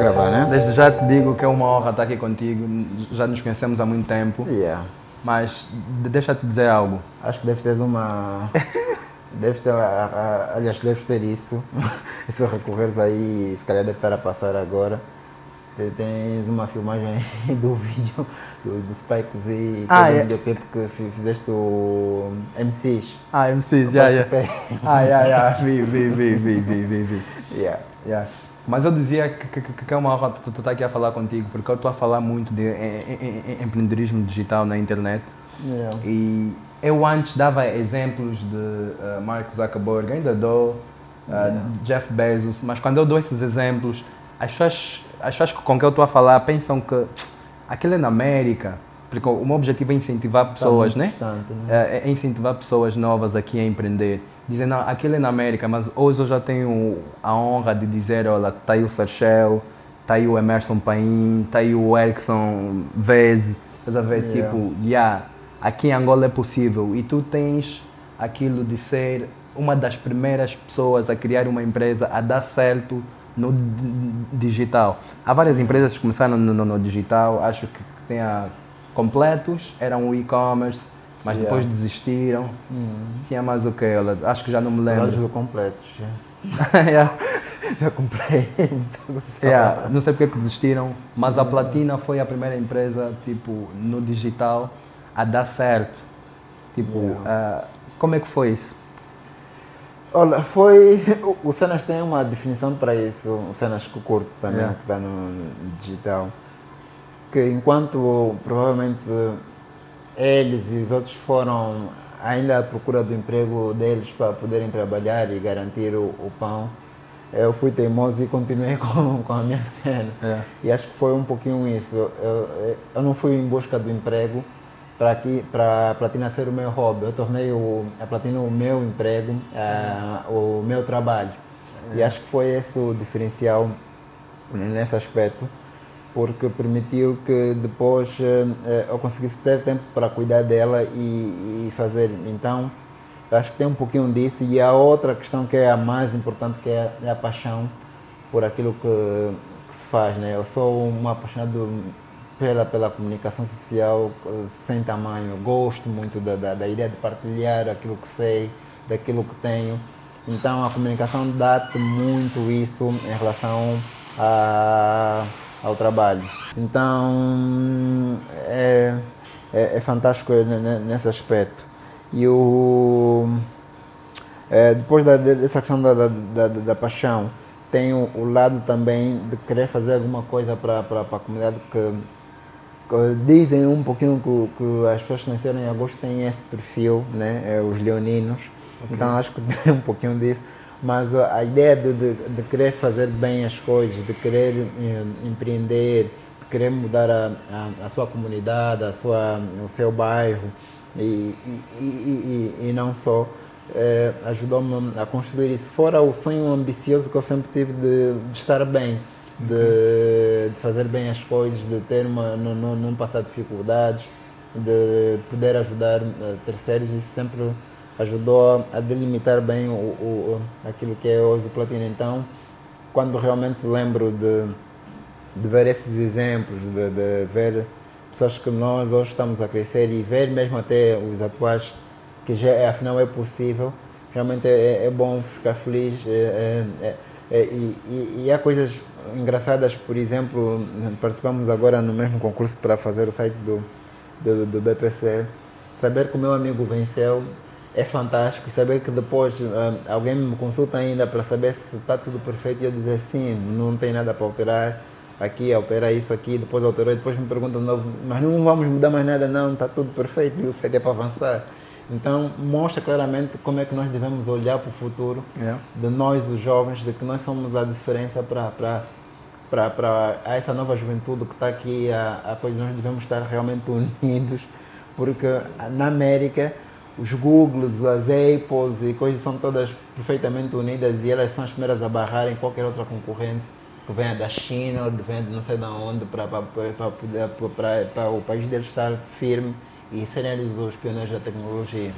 Gravar, né? Desde já te digo que é uma honra estar aqui contigo. Já nos conhecemos há muito tempo. Yeah. Mas de- deixa-te dizer algo. Acho que deves ter uma. deves ter. aliás, deves ter isso. se recorreres aí, se calhar deve estar a passar agora. Te- Tens uma filmagem do vídeo do, do Spikes e Ah, aquele é. videoclipe que fi- fizeste o MCs. Ah, MC, já, já. Ah, já, já. Vi, vi, vi, vi, vi, vi. Yeah. Yeah. Mas eu dizia que, que, que é uma honra estar aqui a falar contigo, porque eu estou a falar muito de em- em- em- empreendedorismo digital na internet. Yeah. E eu antes dava exemplos de uh, Mark Zuckerberg, ainda dou, uh, Yeah. Jeff Bezos, mas quando eu dou esses exemplos, as pessoas, as pessoas com quem eu estou a falar pensam que aquilo é na América, porque o meu objetivo é incentivar Tá pessoas, muito né? né? É, é incentivar pessoas novas aqui a empreender. Dizem, não, aquilo é na América, mas hoje eu já tenho a honra de dizer, olha, está aí o Sarchel, está aí o Emerson Paim, está aí o Erickson Vez, estás a ver? Yeah. Tipo, yeah, aqui em Angola é possível. E tu tens aquilo de ser uma das primeiras pessoas a criar uma empresa a dar certo no di- digital. Há várias empresas que começaram no, no- no digital, acho que tem a completos, eram o e-commerce, mas Yeah. depois desistiram. Hum. Tinha mais o que? Acho que já não me lembro. do completos. Já, yeah. já comprei. Então, Yeah, Não sei porque que desistiram, mas a Platina foi a primeira empresa tipo no digital a dar certo. Tipo, ah, como é que foi isso? Olha, foi. o- Cenas tem uma definição para isso, o Cenas que curto também, que está no digital. Que enquanto provavelmente eles e os outros foram ainda à procura do emprego deles para poderem trabalhar e garantir o, o pão, eu fui teimoso e continuei com, com a minha cena. Yeah. E acho que foi um pouquinho isso. Eu, eu não fui em busca do emprego para para a platina ser o meu hobby. Eu tornei o, a platina o meu emprego, o meu trabalho. E acho que foi esse o diferencial nesse aspecto, porque permitiu que depois eh, eh, eu conseguisse ter tempo para cuidar dela e, e fazer. Então, acho que tem um pouquinho disso. E a outra questão que é a mais importante, que é, é a paixão por aquilo que, que se faz. Né? Eu sou um apaixonado pela, pela comunicação social eh, sem tamanho. Gosto muito da, da, da ideia de partilhar aquilo que sei, daquilo que tenho. Então a comunicação dá-te muito isso em relação a, ao trabalho. Então é, é, é fantástico ne- ne- nesse aspecto. E o, é, depois da, de- dessa questão da, da, da, da paixão, tem o, o lado também de querer fazer alguma coisa para a comunidade que, que dizem um pouquinho que, que as pessoas que nasceram em agosto têm esse perfil, né? É, os leoninos. Então acho que tem um pouquinho disso. Mas a ideia de, de, de querer fazer bem as coisas, de querer eh, empreender, de querer mudar a, a, a sua comunidade, a sua, o seu bairro e, e, e, e, não só, eh, ajudou-me a construir isso. Fora o sonho ambicioso que eu sempre tive de, de estar bem, de, de fazer bem as coisas, de ter uma, não, não, não passar dificuldades, de poder ajudar eh, terceiros, isso sempre ajudou a delimitar bem o, o, aquilo que é hoje o Platina. Então, quando realmente lembro de, de ver esses exemplos, de, de ver pessoas que nós hoje estamos a crescer e ver mesmo até os atuais que já é, afinal é possível, realmente é, é bom ficar feliz. é- é- é- é- e, e- e há coisas engraçadas, por exemplo, participamos agora no mesmo concurso para fazer o site do, do, do BPC. Saber que o meu amigo venceu é fantástico. E saber que depois ah, alguém me consulta ainda para saber se está tudo perfeito e eu dizer sim, não tem nada para alterar. Aqui, altera isso aqui, depois alterou, e depois me perguntam de novo, mas não vamos mudar mais nada, não, está tudo perfeito e o site é para avançar. Então, mostra claramente como é que nós devemos olhar para o futuro Yeah. de nós, os jovens, de que nós somos a diferença para para essa nova juventude que está aqui, a, a coisa nós devemos estar realmente unidos, porque na América os Googles, as Apples e coisas são todas perfeitamente unidas e elas são as primeiras a barrarem qualquer outra concorrente que venha da China ou venha de não sei de onde para o país deles estar firme e serem eles os pioneiros da tecnologia.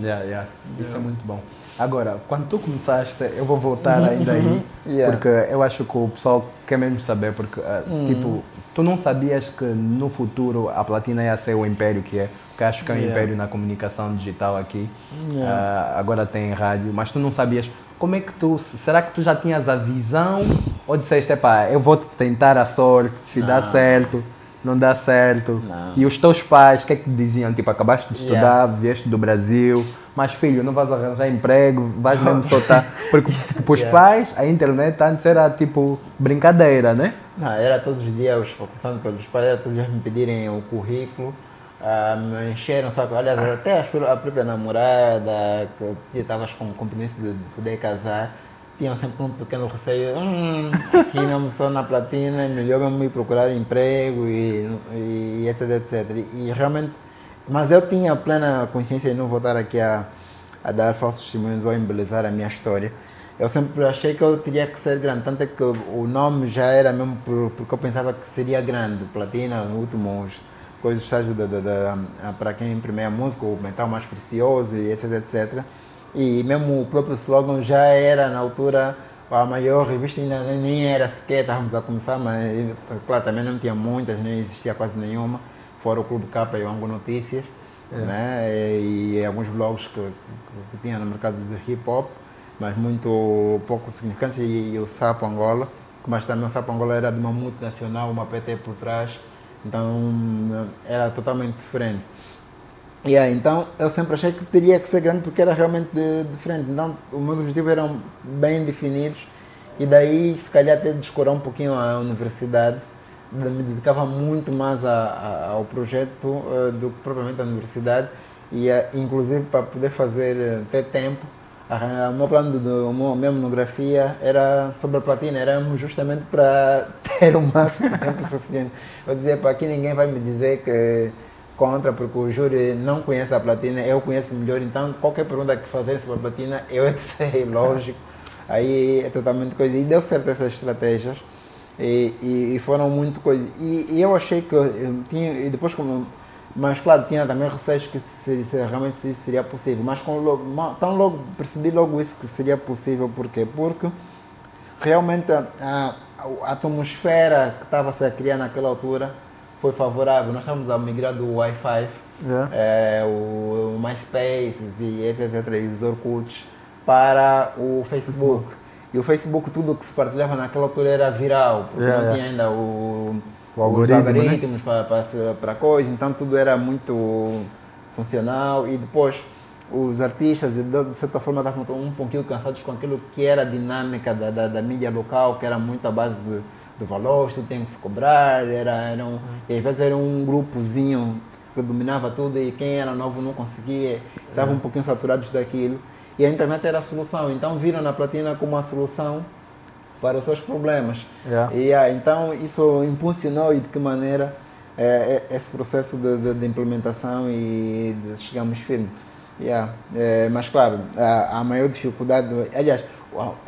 Yeah, yeah. Isso é muito bom. Agora, quando tu começaste, eu vou voltar ainda aí, Yeah. porque eu acho que o pessoal quer mesmo saber, porque, ah, tipo, tu não sabias que no futuro a Platina ia ser o império que é, porque acho que é um Yeah. império na comunicação digital aqui, Yeah. Ah, agora tem rádio, mas tu não sabias, como é que tu, será que tu já tinhas a visão, ou disseste, epá, eu vou tentar a sorte, se dá Não. certo, não dá certo, Não. e os teus pais, o que é que diziam? Tipo, acabaste de estudar, Yeah. vieste do Brasil, mas filho, não vais arranjar emprego, vais mesmo soltar. Porque para os Yeah. pais, a internet antes era tipo brincadeira, né? Não, era todos os dias, começando pelos pais, era todos os dias me pedirem o currículo, ah, me encheram, sabe? Aliás, até a, própria namorada, que eu estava com o compromisso de poder casar, tinham sempre um pequeno receio, hum, aqui não sou na platina, é melhor mesmo ir procurar emprego e, e etc, etc. E, realmente, mas eu tinha plena consciência de não voltar aqui a, a dar falsos testemunhos ou embelezar a minha história. Eu sempre achei que eu teria que ser grande, tanto é que o nome já era mesmo por, porque eu pensava que seria grande, platina, últimos coisas da, da, da, para quem imprime a música, o metal mais precioso e etc, etc. E mesmo o próprio slogan já era na altura a maior revista, ainda nem- era sequer, estávamos a começar, mas claro, também não tinha muitas, nem existia quase nenhuma, fora o Clube Capa e o Ango Notícias, né? e, e alguns blogs que, que, que tinha no mercado de hip hop, mas muito pouco significantes, e, e o Sapo Angola, mas também o Sapo Angola era de uma multinacional, uma PT por trás, então era totalmente diferente. Yeah, então eu sempre achei que teria que ser grande porque era realmente diferente. Então os meus objetivos eram bem definidos e daí se calhar até descurar um pouquinho a universidade. Me dedicava muito mais a, a- ao projeto eh, do que propriamente à universidade e eh, inclusive para poder fazer eh, ter tempo. O meu plano de, minha monografia era sobre a platina, era justamente para ter o máximo de tempo suficiente. Eu dizia para aqui ninguém vai me dizer que contra, porque o júri não conhece a platina, eu conheço melhor, então qualquer pergunta que fazerem sobre a platina, eu é que sei, lógico. Aí é totalmente coisa. E deu certo essas estratégias. E, e, e foram muito coisas. E, e eu achei que eu tinha. E depois, como. Mas claro, tinha também receios que se, se realmente isso seria possível. Mas com logo, tão logo percebi logo isso que seria possível. Por quê? Porque realmente a, a atmosfera que estava -se a criar naquela altura foi favorável. Nós estávamos a migrar do Wi-Fi, Yeah. eh, o, o MySpace e etc, e os Orkuts para o Facebook. E o Facebook, tudo que se partilhava naquela altura era viral, porque Yeah, não yeah. tinha ainda o, O algoritmo, os né? algoritmos para, para, para coisa, então tudo era muito funcional e depois os artistas de certa forma estavam um pouquinho cansados com aquilo que era a dinâmica da, da, da mídia local, que era muito à base de, de valores, tudo tinha que se cobrar, era, era um, e às vezes era um grupozinho que dominava tudo e quem era novo não conseguia, estavam um pouquinho saturados daquilo. E a internet era a solução, então viram na platina como a solução para os seus problemas. Yeah. E ah, então isso impulsionou e de que maneira eh, eh, esse processo de, de- de implementação e de chegamos firme. Yeah. Eh, mas claro, a, a maior dificuldade, aliás,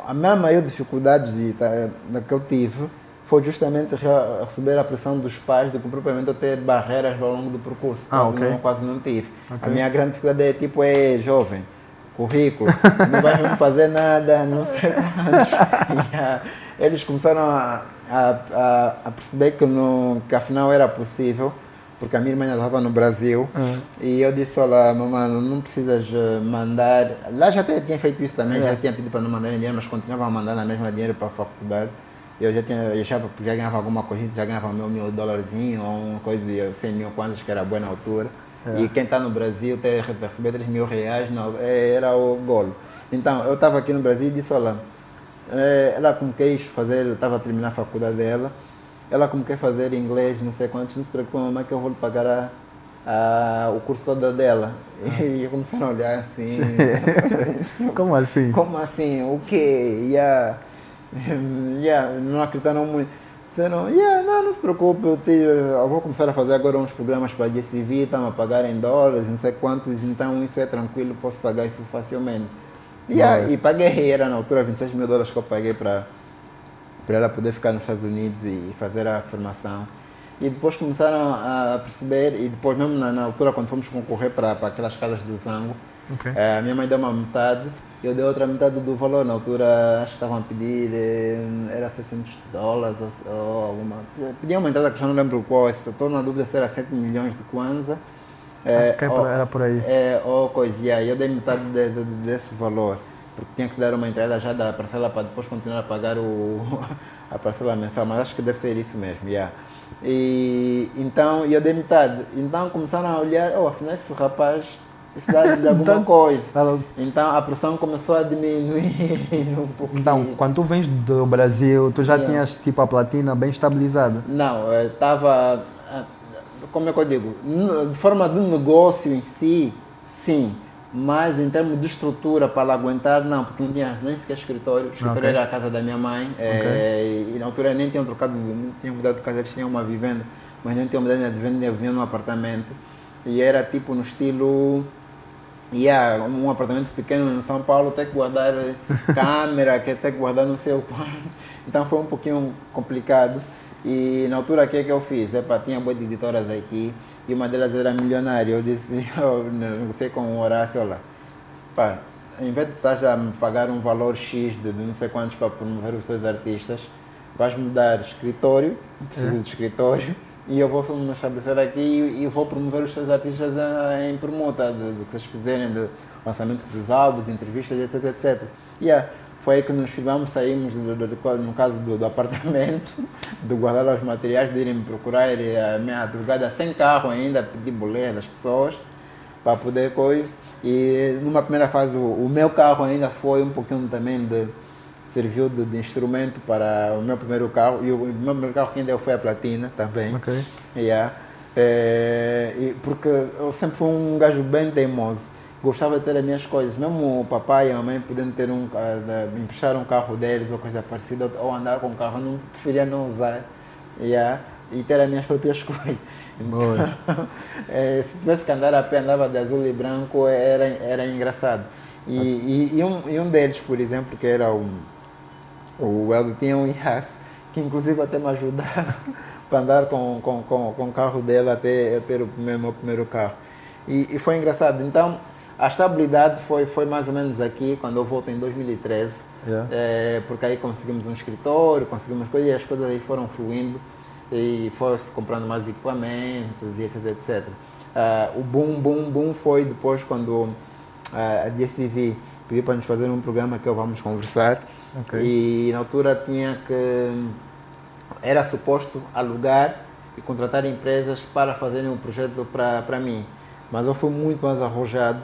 a, minha maior dificuldade de, da que eu tive foi justamente re- receber a pressão dos pais do que propriamente ter barreiras ao longo do percurso. Ah, quase, ok. não, quase não tive. A Ok. minha grande dificuldade é tipo, é jovem, currículo, não vai mesmo fazer nada, não sei quantos. Ah, eles começaram a, a, a, a perceber que, no, que afinal era possível, porque a minha irmã estava no Brasil, Uhum. e eu disse, olha, mamãe, não precisas eh, mandar, lá já até tinha feito isso também, É. já tinha pedido para não mandar dinheiro, mas continuava a mandar na mesma dinheiro para a faculdade. Eu já tinha, eu já, já ganhava alguma coisa, já ganhava meu mil dólarzinho ou uma coisa de 100 mil kwanzas, que era boa na altura. É. E quem está no Brasil ter, receber 3 mil reais não, é, era o golo. Então, eu estava aqui no Brasil e disse, olha, eh, ela como quis fazer, eu estava a terminar a faculdade dela, ela como quer fazer inglês, não sei quantos, não se preocupe, mamãe, que eu vou lhe pagar a, a, o curso todo dela. E começaram a olhar assim, Como assim? como assim? O quê? Yeah. Yeah, não acreditaram muito. Disseram, yeah, não, não se preocupe, eu, te- eu vou começar a fazer agora uns programas para a GCV, estão a pagar em dólares, não sei quantos, então isso é tranquilo, posso pagar isso facilmente. Yeah, Boa. e paguei, era na altura 26 mil dólares que eu paguei para ela poder ficar nos Estados Unidos e fazer a formação. E depois começaram a perceber, e depois mesmo na, na altura quando fomos concorrer para, aquelas casas do Zango, Ok. Eh, a minha mãe deu uma metade, eu dei outra metade do valor. Na altura, acho que estavam a pedir, eh, era 600 dólares ou, ou alguma. Pediam uma entrada que eu já não lembro qual, estou na dúvida se era 7 milhões de kwanza. eh, Ok, ou- era por aí. é, ou coisa, yeah, eu dei metade de- de- desse valor, porque tinha que se dar uma entrada já da parcela para depois continuar a pagar o, a parcela mensal, mas acho que deve ser isso mesmo, yeah. E então eu dei metade. Então começaram a olhar, oh, afinal esse rapaz dá de alguma Então- coisa. Ela- Então a pressão começou a diminuir um pouquinho. Então, quando tu vens do Brasil, tu já Yeah. tinhas tipo a platina bem estabilizada. Não, estava. Como é que eu digo? De forma de negócio em si, sim. Mas em termos de estrutura para aguentar, não, porque não tinha nem sequer escritório. O escritório Ok. era a casa da minha mãe. eh, e na altura nem tinham trocado, não tinham mudado de casa, eles tinham uma vivenda, mas não tinham mudado de vivenda, viviam num apartamento. E era tipo no estilo. Yeah, um apartamento pequeno em São Paulo, tem que guardar câmera, que tem que guardar não sei o quanto. Então foi um pouquinho complicado. E na altura, o que é que eu fiz? Epa, tinha boas editoras aqui e uma delas era milionária. Eu disse, eu negociei com o Horácio, olha, pá, em vez de estás a me pagar um valor X de, de não sei quantos para promover os teus artistas, vais-me dar escritório, preciso de escritório, e eu vou me estabelecer aqui e, e vou promover os teus artistas em permuta, do que vocês fizerem, do lançamento dos álbuns, entrevistas, etc, etc. Yeah. Foi aí que nos firmamos, saímos, do, do- do- no caso do, apartamento, de guardar os materiais, de irem me procurar, a minha advogada sem carro ainda, pedir boleia das pessoas para poder coisa. E numa primeira fase o, o meu carro ainda foi um pouquinho também de serviu de, de instrumento para o meu primeiro carro e o, meu primeiro carro quem deu foi a platina também. Ok. Yeah. É, porque eu sempre fui um gajo bem teimoso. Gostava de ter as minhas coisas. Mesmo o papai e a mãe podendo ter um, me emprestar um carro deles ou coisa parecida, ou andar com o carro, eu não preferia não usar. Yeah. E ter as minhas próprias coisas. Boa. É, se tivesse que andar a pé, andava de azul e branco, era, era engraçado. E, e, e um, e um deles, por exemplo, que era o, o Eldo, tinha um Yas, que inclusive até me ajudava para andar com, com, com, com o carro dele até eu ter o meu, meu primeiro carro. E, e foi engraçado. Então, a estabilidade foi, foi mais ou menos aqui, quando eu volto em 2013. Yeah. É, porque aí conseguimos um escritório, conseguimos coisas e as coisas aí foram fluindo e foi-se comprando mais equipamentos e etc, etc. Ah, o boom, boom, boom foi depois quando ah, a DSTV pediu para nos fazer um programa que eu vamos conversar Ok. e na altura tinha que era suposto alugar e contratar empresas para fazerem um projeto para para mim. Mas eu fui muito mais arrojado,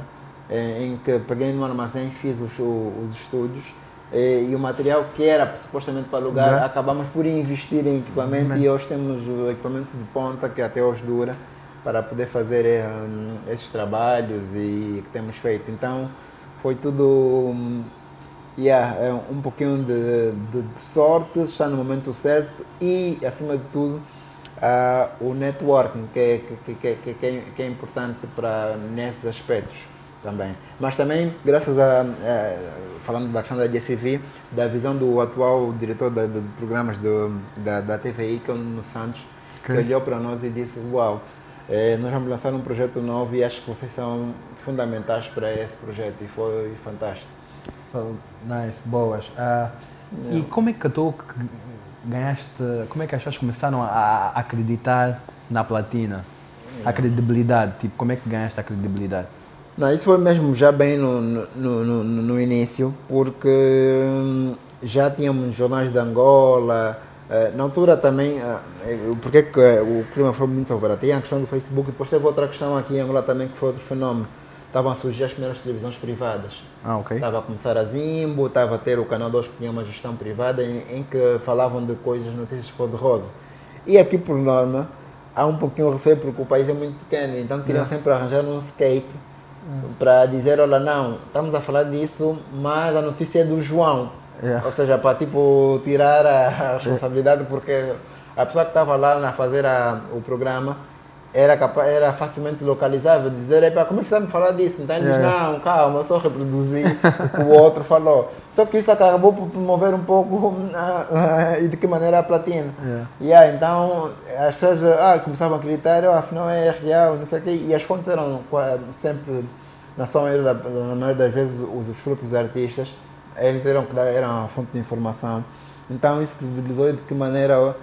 eh, em que peguei no armazém, fiz os, os estúdios eh, e o material que era supostamente para alugar, Uhum. acabamos por investir em equipamento e hoje temos o equipamento de ponta que até hoje dura para poder fazer eh, hum, esses trabalhos e que temos feito. Então foi tudo hum, Yeah, é um pouquinho de, de, de sorte, estar no momento certo e, acima de tudo, ah, o networking, que é, que, que, que, é, que é importante para nesses aspectos também. Mas também, graças a, falando da questão da DSV, da visão do atual diretor de, de programas do, da, da TVI, que é o Nuno Santos, Ok. que olhou para nós e disse, uau, eh, nós vamos lançar um projeto novo e acho que vocês são fundamentais para esse projeto e foi fantástico. Oh, Nice, boas. Ah, E como é que tu ganhaste, como é que as pessoas começaram a, acreditar na platina? A credibilidade, tipo, como é que ganhaste a credibilidade? Não, isso foi mesmo já bem no, no, no, no- início, porque hum, já tínhamos jornais de Angola, na altura também, eh, porque que eh, o clima foi muito favorável? Tinha a questão do Facebook, depois teve outra questão aqui em Angola também que foi outro fenómeno. Estavam a surgir as primeiras televisões privadas. Ah, ok. Estava a começar a Zimbo, estava a ter o Canal 2 que tinha uma gestão privada em, em que falavam de coisas, notícias cor-de-rosa. E aqui, por norma, há um pouquinho receio porque o país é muito pequeno, então queriam sempre arranjar um escape para dizer, olha, não, estamos a falar disso, mas a notícia é do João. Yeah. Ou seja, para tipo, tirar a responsabilidade, porque a pessoa que estava lá a fazer a, o programa era, capaz, era facilmente localizável, dizer, "Epá, como é que você me falar disso? Então ele diz, Yeah. não, calma, eu só reproduzi o que o outro falou. Só que isso acabou por promover um pouco e de que maneira a platina. Yeah. Yeah, então as pessoas ah, começavam a acreditar, oh, afinal é real, não sei o quê, e as fontes eram sempre na sua maioria, da, na maioria das vezes, os, os próprios artistas, eles eram, eram a fonte de informação. Então isso credibilizou de que maneira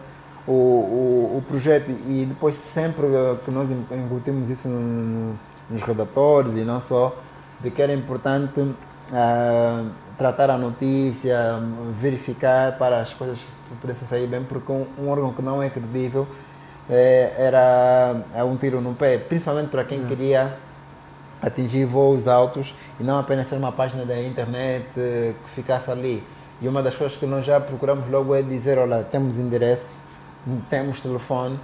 o, o, o projeto e depois sempre que nós incutimos isso no, nos redatores e não só, de que era importante uh, tratar a notícia, verificar para as coisas pudessem sair bem, porque um, um órgão que não é credível é, era é um tiro no pé, principalmente para quem uhum. queria atingir voos altos e não apenas ser uma página da internet eh, que ficasse ali. E uma das coisas que nós já procuramos logo é dizer, olha, temos endereço, temos telefone,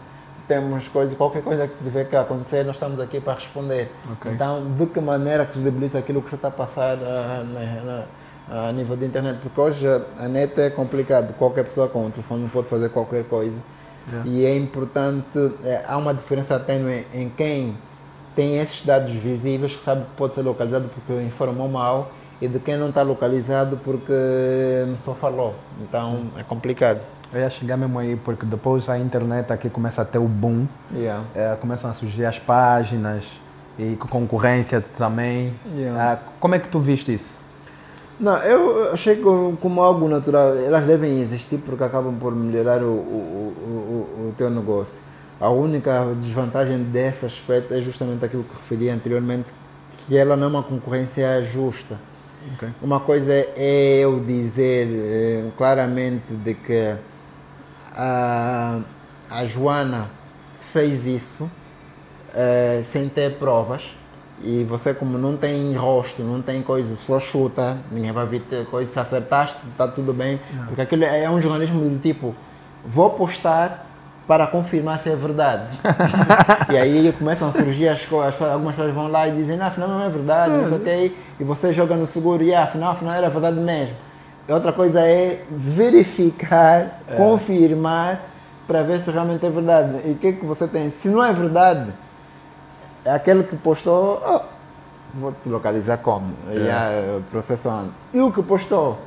temos coisa, qualquer coisa que tiver que acontecer, nós estamos aqui para responder. Okay. Então, de que maneira que credibiliza aquilo que você está a passar a, a, a, nível de internet? Porque hoje a net é complicado, qualquer pessoa com um telefone pode fazer qualquer coisa. Yeah. E é importante, é, há uma diferença tênue em quem tem esses dados visíveis que sabe que pode ser localizado porque informou mal e de quem não está localizado porque só falou. Então Sim. é complicado. Eu ia chegar mesmo aí, porque depois a internet aqui começa a ter o boom, yeah. é, começam a surgir as páginas e concorrência também. Yeah. É, como é que tu viste isso? Não, eu achei como algo natural. Elas devem existir porque acabam por melhorar o, o, o, o teu negócio. A única desvantagem desse aspecto é justamente aquilo que referi anteriormente, que ela não é uma concorrência justa. Okay. Uma coisa é eu dizer eh, claramente de que a, a Joana fez isso eh, sem ter provas e você como não tem rosto, não tem coisa, só chuta, ninguém vai ver coisa, se acertaste, está tudo bem. Não. Porque aquilo é um jornalismo do tipo, vou postar para confirmar se é verdade. e aí começam a surgir as coisas, algumas pessoas vão lá e dizem, não, afinal não é verdade, não sei o que, e você joga no seguro e ah, afinal, afinal era verdade mesmo. Outra coisa é verificar, é. confirmar, para ver se realmente é verdade. E o que, que você tem? Se não é verdade, é aquele que postou, oh, vou te localizar como? É. E a processando. E o que postou?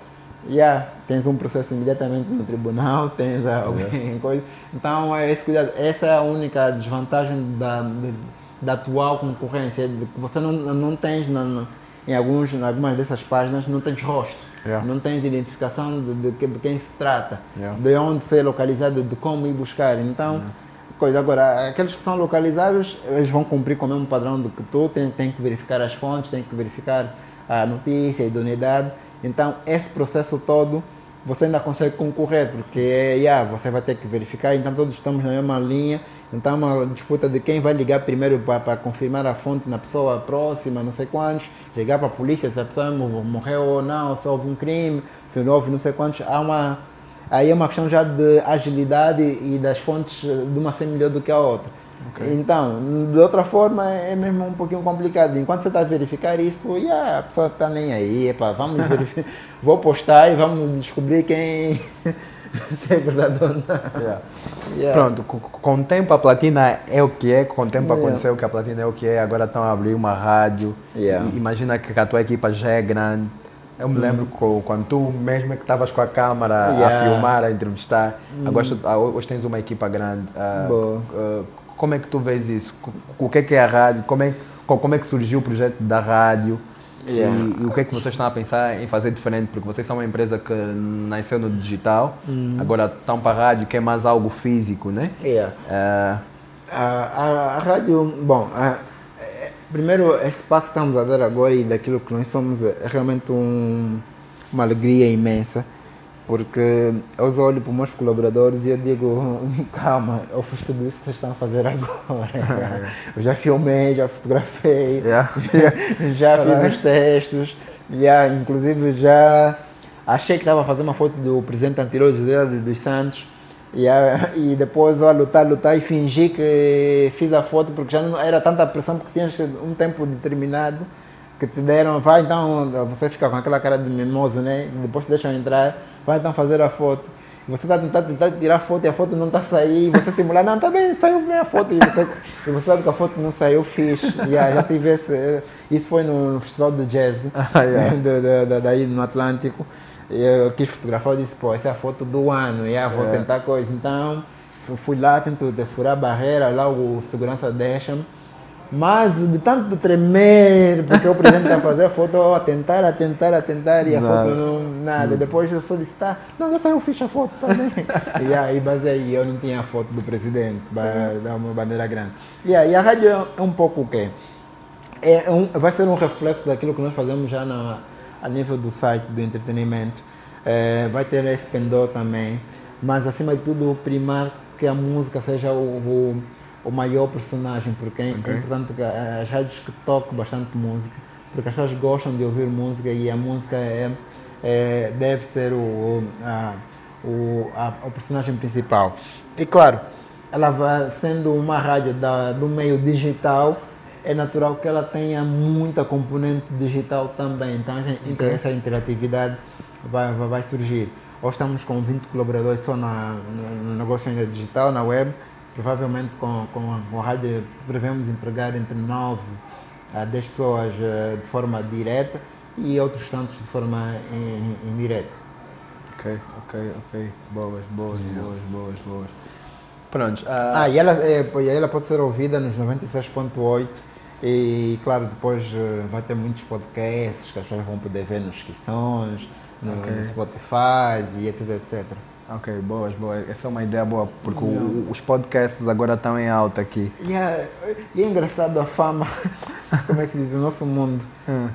Yeah, tens um processo imediatamente no tribunal, tens alguém, coisa. Então, é esse cuidado. Essa é a única desvantagem da, de, da atual concorrência, de que você não, não tens, não, em, alguns, em algumas dessas páginas, não tens rosto. Yeah. Não tens identificação de, de, de quem se trata, yeah. de onde ser localizado, de como ir buscar. Então, yeah. coisa. Agora, aqueles que são localizáveis, eles vão cumprir com o mesmo padrão do que tu, tem, tem que verificar as fontes, tem que verificar a notícia, a idoneidade então, esse processo todo você ainda consegue concorrer, porque yeah, você vai ter que verificar, então todos estamos na mesma linha, então é uma disputa de quem vai ligar primeiro para confirmar a fonte na pessoa próxima, não sei quantos, ligar para a polícia se a pessoa morreu ou não, se houve um crime, se não houve não sei quantos, há uma, aí é uma questão já de agilidade e das fontes de uma ser melhor do que a outra. Okay. Então, de outra forma, é mesmo um pouquinho complicado. Enquanto você está a verificar isso, yeah, a pessoa está nem aí, epa, vamos verificar, vou postar e vamos descobrir quem se é verdade ou não. Yeah. Yeah. Pronto, com, o tempo a platina é o que é, com o tempo aconteceu que a platina é o que é, agora estão a abrir uma rádio. imagina que a tua equipa já é grande. Eu me lembro uhum. quando tu mesmo é que estavas com a câmera a filmar, a entrevistar. Uhum. Agora hoje tens uma equipa grande. Uh, uh, como é que tu vês isso? O que é que é a rádio? Como é, como é que surgiu o projeto da rádio? Yeah. E, e, o que é que vocês estão a pensar em fazer diferente? Porque vocês são uma empresa que nasceu no digital, mm. agora estão para a rádio, que é mais algo físico, né? Yeah. Uh, a, a, a, rádio, bom, a, é, primeiro esse passo que estamos a dar agora e daquilo que nós somos é realmente um, uma alegria imensa porque eu olho para os meus colaboradores e eu digo, calma, eu fiz tudo isso que vocês estão a fazer agora. eu já filmei, já fotografei, yeah. já, já fiz os textos, já, inclusive já achei que estava a fazer uma foto do presidente anterior, José dos Santos, e, e depois a lutar, lutar e fingi que fiz a foto porque já não era tanta pressão porque tinhas um tempo determinado que te deram, vai então, você fica com aquela cara de mimoso, né? Depois te deixam entrar vai então fazer a foto. Você está tentando, tentar tirar a foto e a foto não está saindo, você simular, não, está bem, saiu bem a foto. E você, e você sabe que a foto não saiu, fiz. Yeah, já tive esse, isso foi no festival de jazz, ah, yeah. de, de, daí no Atlântico. E eu quis fotografar, eu disse, pô, essa é a foto do ano, yeah, vou yeah. tentar coisa. Então, fui lá, tento furar a barreira, lá o segurança deixa-me. Mas de tanto tremer, porque o presidente está a fazer a foto, a tentar, a tentar, a tentar, e a Nada. foto não, nada. Depois eu só disse, tá, não, eu fiz a foto também. e aí, mas aí eu não tinha a foto do presidente, da uma bandeira grande. E aí a rádio é um pouco o quê? É um, vai ser um reflexo daquilo que nós fazemos já na, a nível do site do entretenimento. É, vai ter esse pendor também, mas acima de tudo primar que a música seja o, o, o maior personagem, porque é, importante que as rádios que tocam bastante música, porque as pessoas gostam de ouvir música e a música é, é- deve ser o, o, a, o, a- o personagem principal. E claro, ela vai sendo uma rádio da, do meio digital, é natural que ela tenha muita componente digital também. Então essa, Ok. essa interatividade vai, vai, vai surgir. Hoje estamos com 20 colaboradores só na, no negócio ainda digital, na web. Provavelmente com, com, a rádio prevemos empregar entre 9 a 10 pessoas eh, de forma direta e outros tantos de forma in- indireta. Ok, ok, ok. Boas, boas, boas, boas, boas. Pronto. ah, Ah, e ela, é, e ela pode ser ouvida nos 96.8 e, claro, depois eh, vai ter muitos podcasts que as pessoas vão poder ver nos Quissões, no, Ok. no Spotify e etc, etc. Ok, boas, boas. Essa é uma ideia boa, porque o- os podcasts agora estão em alta aqui. E é, e é engraçado a fama, como é que se diz, o nosso mundo.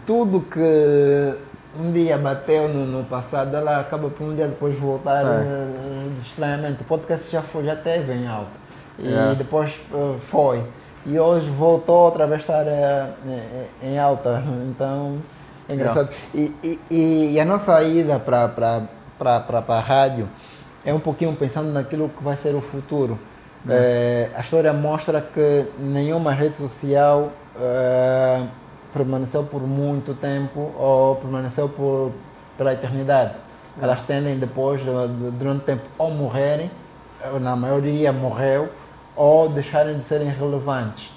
Tudo que um dia bateu no, no passado, ela acaba por um dia depois voltar É. eh, estranhamente. O podcast já, foi, já teve em alta. E Yeah. depois eh, foi. E hoje voltou outra vez a estar eh, em alta. Então, é engraçado. E, e- e a nossa ida para a rádio é um pouquinho pensando naquilo que vai ser o futuro. Eh, a história mostra que nenhuma rede social eh, permaneceu por muito tempo ou permaneceu por, pela eternidade. Elas tendem depois, de- de- durante o tempo, ou morrerem, na maioria morreu, ou deixarem de serem relevantes.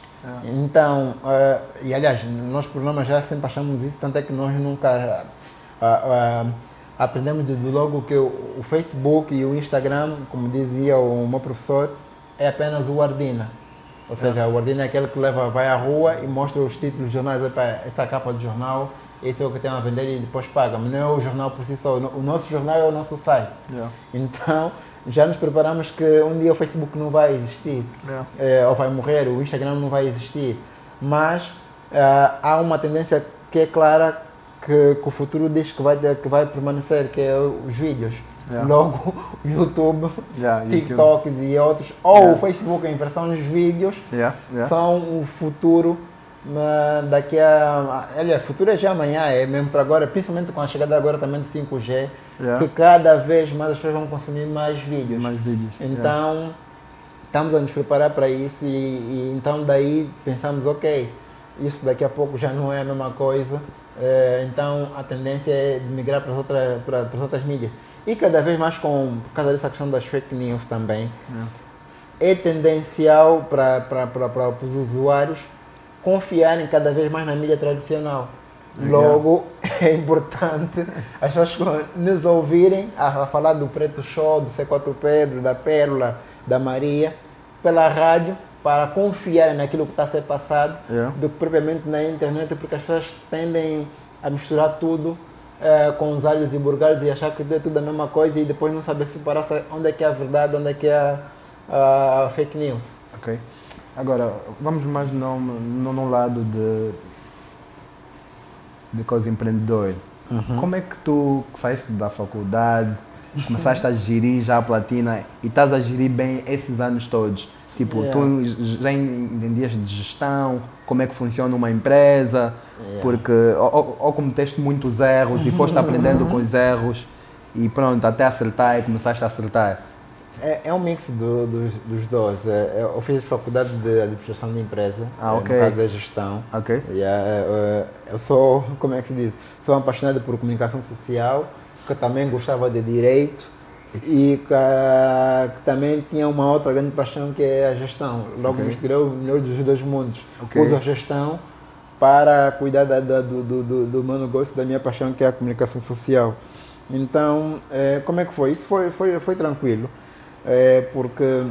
Então, eh, e aliás, nós programas já sempre achamos isso, tanto é que nós nunca ah, ah, aprendemos desde logo que o, Facebook e o Instagram, como dizia o meu professor, é apenas o Ardina. Ou seja, o Ardina é aquele que leva, vai à rua e mostra os títulos de jornais, "Epa, essa é capa do jornal, esse é o que tem a vender e depois paga. Mas não é o jornal por si só, o nosso jornal é o nosso site. Yeah. Então, já nos preparamos que um dia o Facebook não vai existir, Yeah. eh, ou vai morrer, o Instagram não vai existir. Mas ah, há uma tendência que é clara que, que o futuro diz que vai, que vai permanecer, que é os vídeos. Yeah. Logo, o YouTube, Yeah, YouTube. TikToks e outros, ou Yeah. o Facebook em versão dos vídeos, Yeah, yeah. são o futuro na- daqui a. Aliás, futuro é já amanhã, é mesmo para agora, principalmente com a chegada agora também do 5G, Yeah. que cada vez mais as pessoas vão consumir mais vídeos. Mais vídeos. Yeah. Então, estamos a nos preparar para isso e, e então daí pensamos, ok, isso daqui a pouco já não é a mesma coisa, eh, então a tendência é de migrar para as outras, para, para as outras mídias. E cada vez mais com, por causa dessa questão das fake news também, Yeah. é tendencial para, para, para, para os usuários confiarem cada vez mais na mídia tradicional. Logo, é importante as pessoas nos ouvirem a, a falar do Preto Show, do C4 Pedro, da Pérola, da Maria, pela rádio, para confiarem naquilo que está a ser passado, Yeah. do que propriamente na internet, porque as pessoas tendem a misturar tudo eh, com os alhos e burgalhos e achar que é tudo a mesma coisa e depois não saber separar se- onde é que é a verdade, onde é que é a, a fake news. Ok. Agora, vamos mais no lado de, de coisa empreendedor. Como é que tu que saíste da faculdade, começaste a gerir já a platina e estás a gerir bem esses anos todos? Tipo, Yeah. tu já entendias de gestão, como é que funciona uma empresa, Yeah. porque ou, ou, cometeste muitos erros e foste aprendendo com os erros e pronto, até acertar e começaste a acertar. É, é um mix do- dos, dos dois. É, eu fiz faculdade de administração de empresa, Ah, é, ok. no caso é gestão. Ok? E, é, é, eu sou, como é que se diz? Sou apaixonado por comunicação social, que também gostava de direito e que também tinha uma outra grande paixão que é a gestão. Logo Ok. misturei o melhor dos dois mundos. Ok. Uso a gestão para cuidar da- da- do, do, do, do meu negócio, da minha paixão que é a comunicação social. Então, eh, como é que foi? Isso foi, foi, foi tranquilo, eh, porque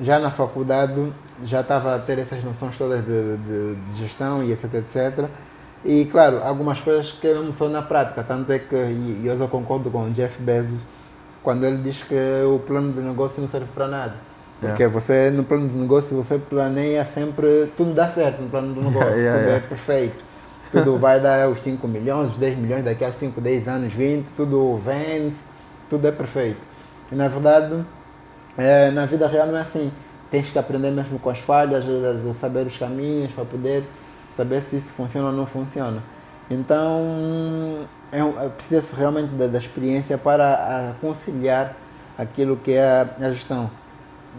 já na faculdade já estava a ter essas noções todas de, de, de, gestão e etc, etc. E claro, algumas coisas que eu não sou na prática, tanto é que, e eu só concordo com o Jeff Bezos, quando ele diz que o plano de negócio não serve para nada. Porque yeah. você, no plano de negócio, você planeia sempre, tudo dá certo no plano de negócio, yeah, tudo yeah. é perfeito. Tudo vai dar os 5 milhões, os 10 milhões daqui a 5, 10 anos, 20, tudo vende, tudo é perfeito. E na verdade, é, na vida real não é assim. Tens que aprender mesmo com as falhas, saber os caminhos para poder saber se isso funciona ou não funciona. Então, é, é precisa realmente da, da, experiência para conciliar aquilo que é a, a gestão.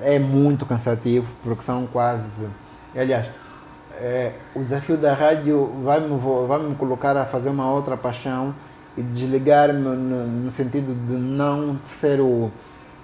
É muito cansativo, porque são quase. Aliás, é, o desafio da rádio vai me, vai me colocar a fazer uma outra paixão e desligar-me no, no, sentido de não ser o,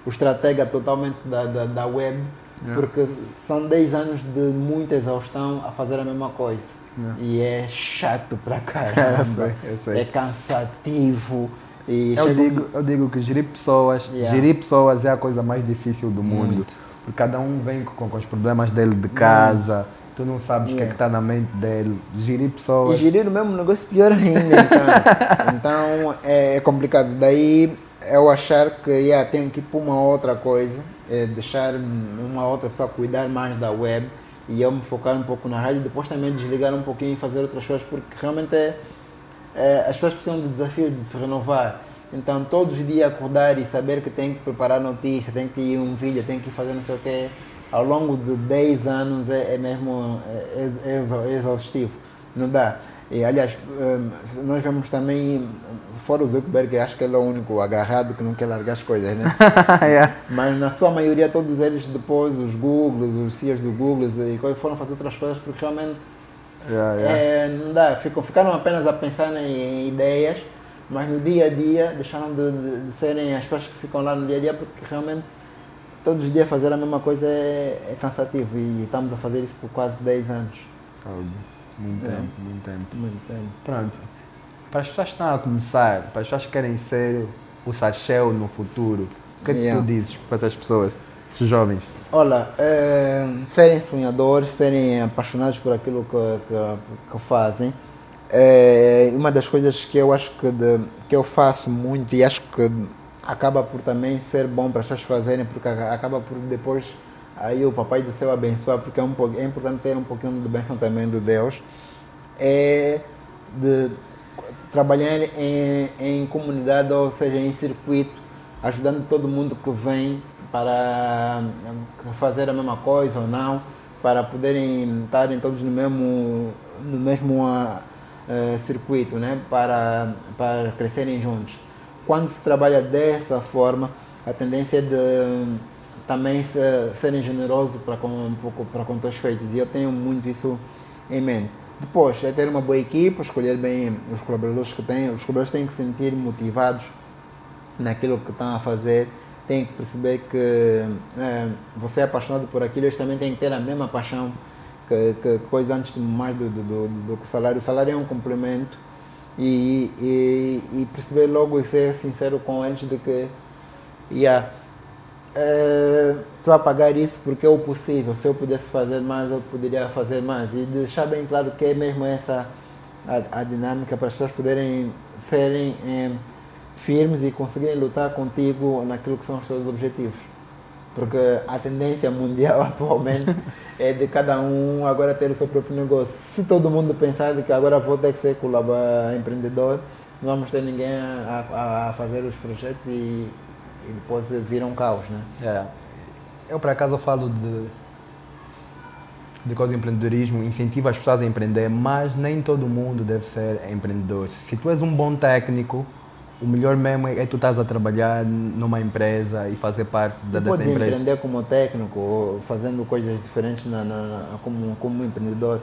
o estratega totalmente da, da, da web, yeah. porque são 10 anos de muita exaustão a fazer a mesma coisa. Yeah. E é chato pra caramba, eu sei, eu sei. é cansativo. E eu, digo, eu digo que gerir pessoas, yeah. gerir pessoas é a coisa mais difícil do mundo. Muito. Porque cada um vem com, com os problemas dele de casa. Tu não sabes o yeah. que é que está na mente dele. Gerir pessoas. E gerir o mesmo negócio pior ainda, então. então é, é, complicado. Daí eu achar que yeah, tenho que ir para uma outra coisa, é deixar uma outra pessoa cuidar mais da web e eu me focar um pouco na rádio, depois também desligar um pouquinho e fazer outras coisas, porque realmente é, é, as pessoas precisam de desafio de se renovar. Então, todos os dias acordar e saber que tem que preparar notícia, tem que ir um vídeo, tem que fazer não sei o quê ao longo de 10 anos é, é mesmo é, é, é exaustivo. Não dá. E, aliás, hum, nós vemos também, fora o Zuckerberg, acho que ele é o único agarrado que não quer largar as coisas, né? yeah. Mas na sua maioria, todos eles depois, os Google, os CEOs do Google, e foram fazer outras coisas porque realmente yeah, yeah. É, não dá. Ficam, ficaram apenas a pensar em, em, ideias, mas no dia a dia deixaram de, de, de serem as pessoas que ficam lá no dia a dia porque realmente todos os dias fazer a mesma coisa é, é cansativo e estamos a fazer isso por quase 10 anos. Muito é. tempo, muito tempo. Muito tempo. Pronto. Para as pessoas que estão a começar, para as pessoas que querem ser o Sachel no futuro, o que é que yeah. tu dizes para essas pessoas, esses jovens? Olha, é, serem sonhadores, serem apaixonados por aquilo que, que, que fazem. É uma das coisas que eu acho que, de, que eu faço muito e acho que acaba por também ser bom para as pessoas fazerem, porque acaba por depois aí o Papai do Céu abençoar, porque é, um, é importante ter um pouquinho de bênção também de Deus, é de trabalhar em, em comunidade, ou seja, em circuito, ajudando todo mundo que vem para fazer a mesma coisa ou não, para poderem estarem todos no mesmo, no mesmo uh, circuito, né? para, para crescerem juntos quando se trabalha dessa forma, a tendência é de também ser, serem generosos para com, para com os feitos. E eu tenho muito isso em mente. Depois, é ter uma boa equipe, escolher bem os colaboradores que têm. Os colaboradores têm que se sentir motivados naquilo que estão a fazer. Têm que perceber que é, você é apaixonado por aquilo, eles também têm que ter a mesma paixão que, que coisa antes mais do, do, do, do salário. O salário é um complemento e, e, e, perceber logo e ser sincero com eles de que yeah, estou uh, a pagar isso porque é o possível. Se eu pudesse fazer mais, eu poderia fazer mais. E deixar bem claro que é mesmo essa a, a dinâmica para as pessoas poderem serem eh, firmes e conseguirem lutar contigo naquilo que são os seus objetivos. Porque a tendência mundial atualmente é de cada um agora ter o seu próprio negócio. Se todo mundo pensar que agora vou ter que ser colaborador, empreendedor, não vamos ter ninguém a, a fazer os projetos e, e, depois vira um caos, né? É. Eu, por acaso, falo de, de coisa de empreendedorismo, incentivo as pessoas a empreender, mas nem todo mundo deve ser empreendedor. Se tu és um bom técnico, o melhor mesmo é, tu estás a trabalhar numa empresa e fazer parte da, dessa empresa. Pode empreender como técnico, fazendo coisas diferentes na, na, como, como empreendedor.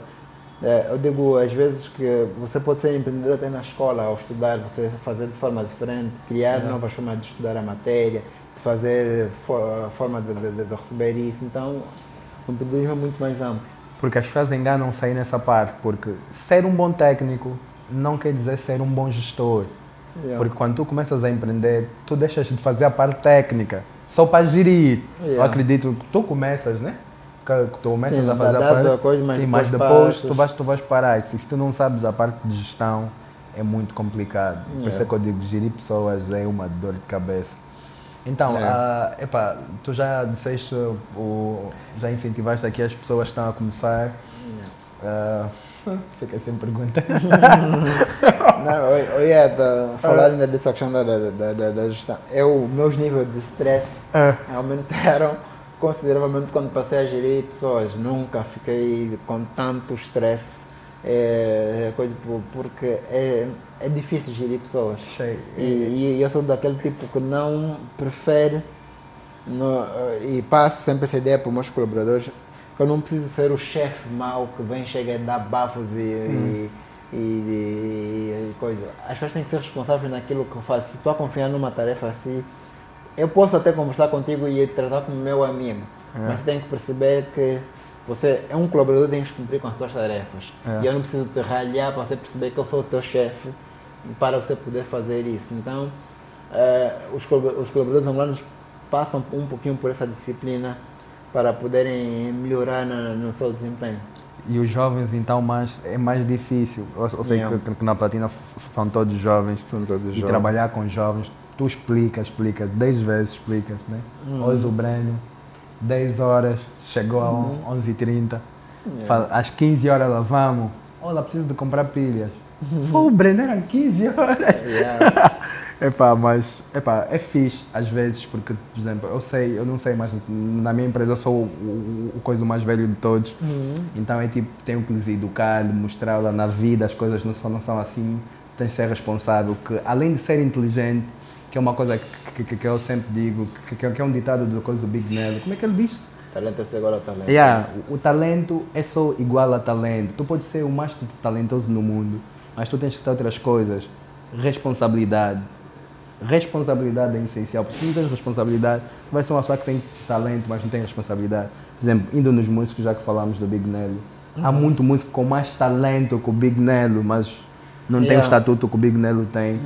É, eu digo às vezes que você pode ser empreendedor até na escola, ao estudar, você fazer de forma diferente, criar é. novas formas de estudar a matéria, de fazer for, forma de, de, de, receber isso. Então, o empreendedorismo é muito mais amplo. Porque as pessoas enganam-se aí nessa parte, porque ser um bom técnico não quer dizer ser um bom gestor. Yeah. Porque quando tu começas a empreender, tu deixas de fazer a parte técnica só para gerir. Eu acredito que tu começas, né? Tu começas Sim, a fazer a parte. coisa, mas sim, mas depois tu vais, tu vais parar. Se, se tu não sabes a parte de gestão, é muito complicado. Por isso é Yeah. que eu digo, gerir pessoas é uma dor de cabeça. Então, É. ah, epá, tu já disseste, o, já incentivaste aqui as pessoas que estão a começar. Ah, fica sem pergunta. Não, eu, eu ia falar ainda dessa questão da, da, da, da- gestão. Eu, meus níveis de stress aumentaram consideravelmente quando passei a gerir pessoas. Nunca fiquei com tanto stress. É, coisa, por- porque é, é difícil gerir pessoas. Cheio. E, e eu sou daquele tipo que não prefere no- e passo sempre essa ideia para os meus colaboradores que eu não preciso ser o chefe mau que vem, chega e dá bafos e, e, e, e coisa. As pessoas têm que ser responsáveis naquilo que eu faço. Se estou a confiar numa tarefa assim, eu posso até conversar contigo e tratar como meu amigo, mas você tem que perceber que você é um colaborador e tens que cumprir com as tuas tarefas. É. E eu não preciso te ralhar para você perceber que eu sou o teu chefe para você poder fazer isso. Então, eh, os, os colaboradores angolanos passam um pouquinho por essa disciplina para poderem melhorar na- no seu desempenho. E os jovens, então, mais, é mais difícil. Eu, eu sei Yeah. que, que na Platina são todos jovens. São todos E trabalhar com jovens, tu explicas, explicas, 10 vezes explicas, né? Hum. Hoje o Breno, 10 horas, chegou a Uhum. 11h30, Fala, às 15 horas lá vamos, olha, preciso de comprar pilhas. Foi o Breno, eram 15 horas. Yeah. Epá, mas epá, é fixe às vezes, porque, por exemplo, eu sei, eu não sei, mas na minha empresa eu sou o, o, o coisa mais velho de todos. Então é tipo, tenho que lhes educar, mostrar lá na vida, as coisas não são, não são assim, tens de ser responsável, que além de ser inteligente, que é uma coisa que, que, que eu sempre digo, que, que é um ditado do coisa do Big Nelly, como é que ele diz? talento é ser igual a talento. Yeah, o, o talento é só igual a talento. Tu podes ser o mais talentoso no mundo, mas tu tens que ter outras coisas. Responsabilidade. Responsabilidade é essencial. Porque se não tens responsabilidade, tu vai ser uma pessoa que tem talento, mas não tem responsabilidade. Por exemplo, indo nos músicos, já que falamos do Big Nello, há muito músico com mais talento que o Big Nello, mas não tem o Yeah. estatuto que o Big Nello tem.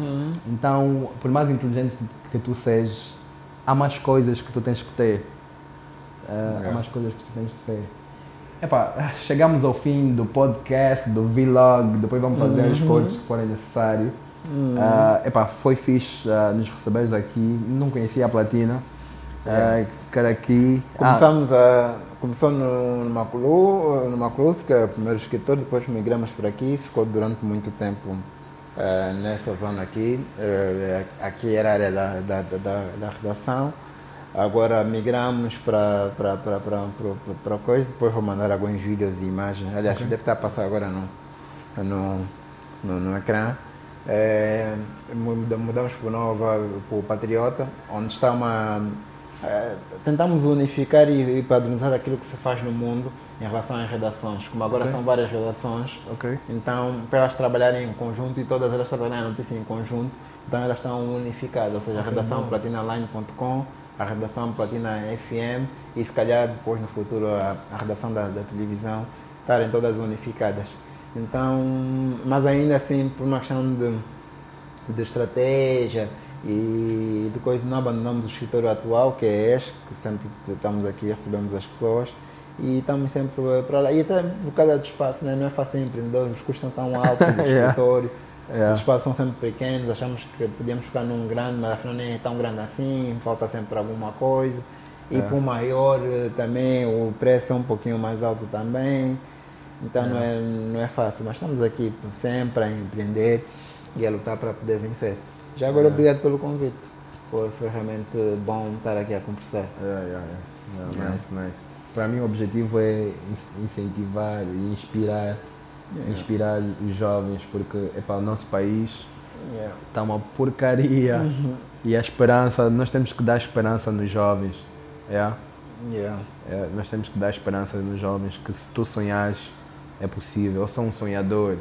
Então, por mais inteligente que tu sejas, há mais coisas que tu tens que ter. Uh, Há Yeah. mais coisas que tu tens que ter. Epá, chegamos ao fim do podcast, do vlog, depois vamos fazer Uhum. os cortes que forem necessários. Uh, epá, foi fixe uh, nos receberes aqui, não conhecia a Platina. Uh, quero aqui. Ah, Começamos a. Começou no, no Maculu, no Maclus, que é o primeiro escritor, depois migramos por aqui, ficou durante muito tempo eh, nessa zona aqui. Eh, aqui era a área da, da, da, da- da redação. Agora migramos para para para para para- para coisa, depois vou mandar alguns vídeos e imagens. Aliás, deve estar passando agora no, no, no, no ecrã. É, muda- mudamos para o Nova, para o Patriota, onde está uma. É, tentamos unificar e, e padronizar aquilo que se faz no mundo em relação às redações. Como agora Ok. são várias redações, Ok. então para elas trabalharem em conjunto e todas elas trabalharem a notícia em conjunto, então elas estão unificadas, ou seja, a redação platinaline.com, a redação Platina FM e se calhar depois no futuro a, a redação da, da televisão estarem todas unificadas. Então, mas ainda assim, por uma questão de, de estratégia e de coisa, não abandonamos o escritório atual, que é este, que sempre estamos aqui, recebemos as pessoas e estamos sempre para lá. E até por causa do espaço, né? não é fácil empreendedor, os custos são tão altos do Yeah. escritório, Yeah. os espaços são sempre pequenos, achamos que podíamos ficar num grande, mas afinal nem é tão grande assim, falta sempre alguma coisa. E para o maior eh, também o preço é um pouquinho mais alto também. Então não, é, não é fácil, mas estamos aqui sempre a empreender e a lutar para poder vencer. Já agora, obrigado pelo convite. Foi, foi realmente bom estar aqui a conversar. Yeah. Yeah, Yeah. Nice, nice. Para mim o objetivo é in- incentivar e inspirar, Yeah. inspirar os jovens, porque epá, o nosso país Yeah. está uma porcaria e a esperança, nós temos que dar esperança nos jovens. Yeah? Yeah. É, nós temos que dar esperança nos jovens que se tu sonhares é possível. Eu sou um sonhador.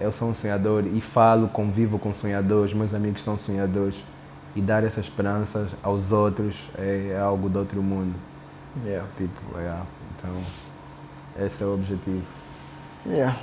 Eu sou um sonhador e falo, convivo com sonhadores, meus amigos são sonhadores. E dar essa esperança aos outros é, é algo do outro mundo. Yeah. Tipo, é, então, esse é o objetivo. Yeah.